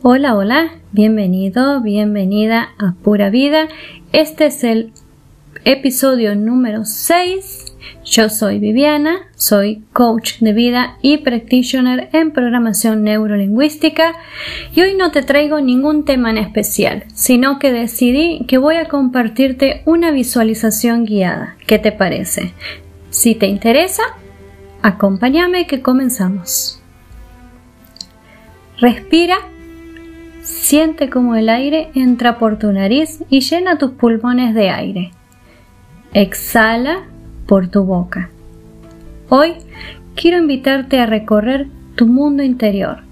Hola, hola, bienvenido, bienvenida a Pura Vida. Este es el episodio número 6. Yo soy Viviana, soy coach de vida y practitioner en programación neurolingüística y hoy no te traigo ningún tema en especial, sino que decidí que voy a compartirte una visualización guiada. ¿Qué te parece? Si te interesa, acompáñame que comenzamos. Respira Siente como el aire entra por tu nariz y llena tus pulmones de aire. Exhala por tu boca. Hoy quiero invitarte a recorrer tu mundo interior,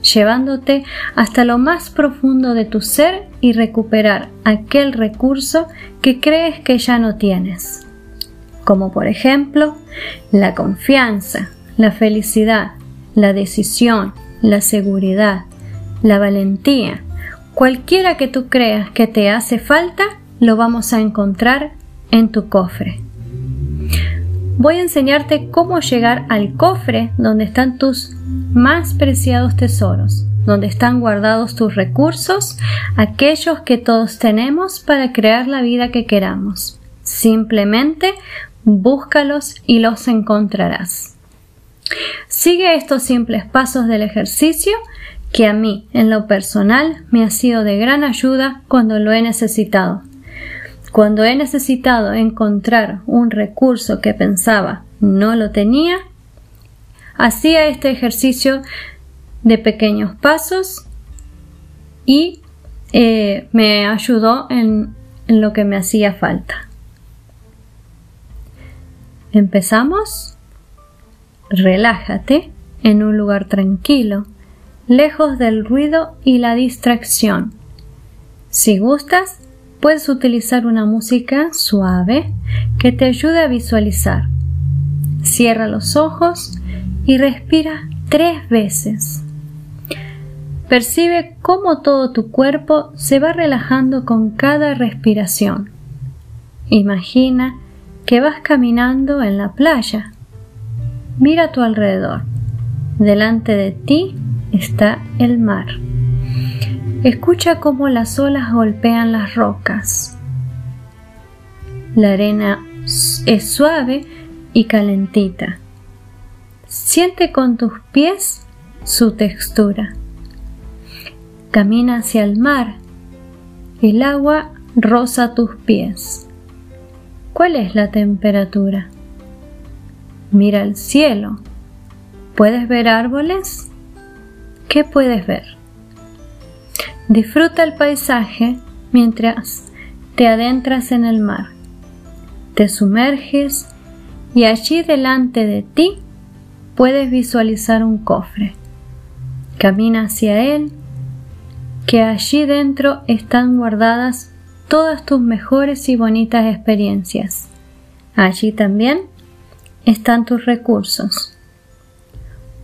llevándote hasta lo más profundo de tu ser y recuperar aquel recurso que crees que ya no tienes, como por ejemplo la confianza, la felicidad, la decisión, la seguridad, la valentía, cualquiera que tú creas que te hace falta, lo vamos a encontrar en tu cofre. Voy a enseñarte cómo llegar al cofre donde están tus más preciados tesoros, donde están guardados tus recursos, aquellos que todos tenemos para crear la vida que queramos. Simplemente búscalos y los encontrarás. Sigue estos simples pasos del ejercicio que a mí, en lo personal, me ha sido de gran ayuda cuando lo he necesitado. Cuando he necesitado encontrar un recurso que pensaba no lo tenía, hacía este ejercicio de pequeños pasos y eh, me ayudó en lo que me hacía falta. ¿Empezamos? Relájate en un lugar tranquilo lejos del ruido y la distracción. Si gustas, puedes utilizar una música suave que te ayude a visualizar. Cierra los ojos y respira tres veces. Percibe cómo todo tu cuerpo se va relajando con cada respiración. Imagina que vas caminando en la playa. Mira a tu alrededor. Delante de ti está el mar. Escucha cómo las olas golpean las rocas. La arena es suave y calentita. Siente con tus pies su textura. Camina hacia el mar. El agua roza tus pies. ¿Cuál es la temperatura? Mira el cielo. ¿Puedes ver árboles? ¿Qué puedes ver? Disfruta el paisaje mientras te adentras en el mar. Te sumerges y allí delante de ti puedes visualizar un cofre. Camina hacia él, que allí dentro están guardadas todas tus mejores y bonitas experiencias. Allí también están tus recursos.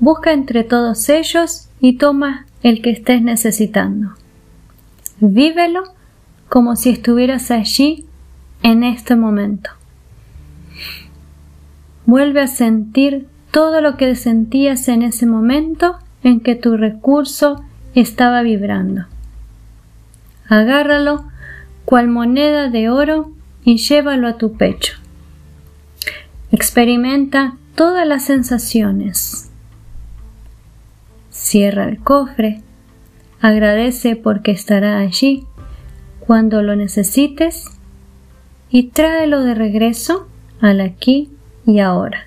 Busca entre todos ellos y toma el que estés necesitando. Vívelo como si estuvieras allí en este momento. Vuelve a sentir todo lo que sentías en ese momento en que tu recurso estaba vibrando. Agárralo cual moneda de oro y llévalo a tu pecho. Experimenta todas las sensaciones, Cierra el cofre, agradece porque estará allí cuando lo necesites y tráelo de regreso al aquí y ahora.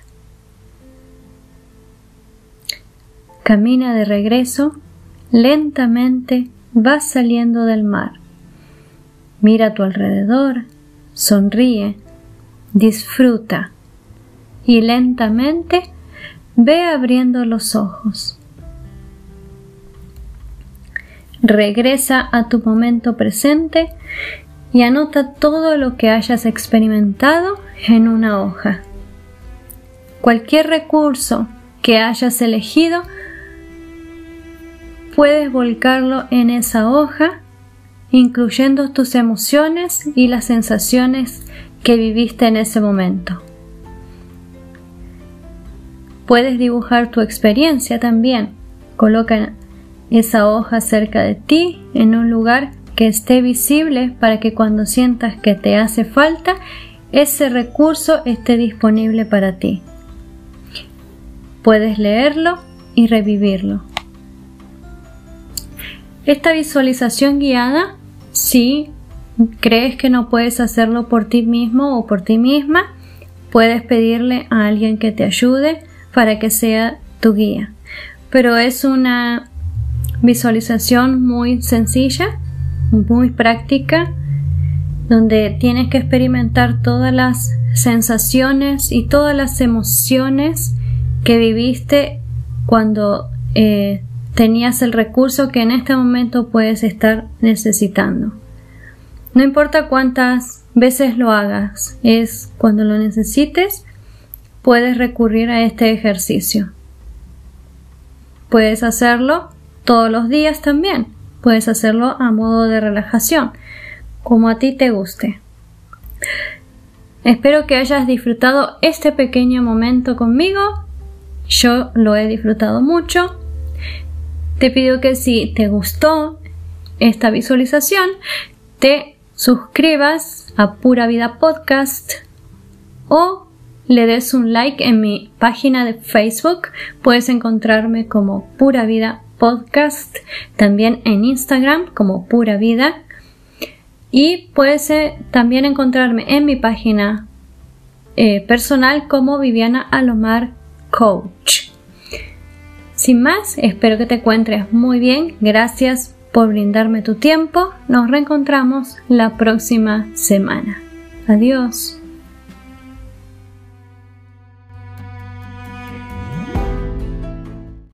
Camina de regreso, lentamente vas saliendo del mar. Mira a tu alrededor, sonríe, disfruta y lentamente ve abriendo los ojos. Regresa a tu momento presente y anota todo lo que hayas experimentado en una hoja. Cualquier recurso que hayas elegido, puedes volcarlo en esa hoja, incluyendo tus emociones y las sensaciones que viviste en ese momento. Puedes dibujar tu experiencia también. Coloca esa hoja cerca de ti en un lugar que esté visible para que cuando sientas que te hace falta, ese recurso esté disponible para ti. Puedes leerlo y revivirlo. Esta visualización guiada, si crees que no puedes hacerlo por ti mismo o por ti misma, puedes pedirle a alguien que te ayude para que sea tu guía. Pero es una visualización muy sencilla, muy práctica, donde tienes que experimentar todas las sensaciones y todas las emociones que viviste cuando eh, tenías el recurso que en este momento puedes estar necesitando. No importa cuántas veces lo hagas, es cuando lo necesites, puedes recurrir a este ejercicio. Puedes hacerlo todos los días también. Puedes hacerlo a modo de relajación, como a ti te guste. Espero que hayas disfrutado este pequeño momento conmigo. Yo lo he disfrutado mucho. Te pido que si te gustó esta visualización, te suscribas a Pura Vida Podcast o le des un like en mi página de Facebook. Puedes encontrarme como Pura Vida Podcast, también en Instagram como Pura Vida. Y puedes eh, también encontrarme en mi página eh, personal como Viviana Alomar Coach. Sin más, espero que te encuentres muy bien. Gracias por brindarme tu tiempo. Nos reencontramos la próxima semana. Adiós.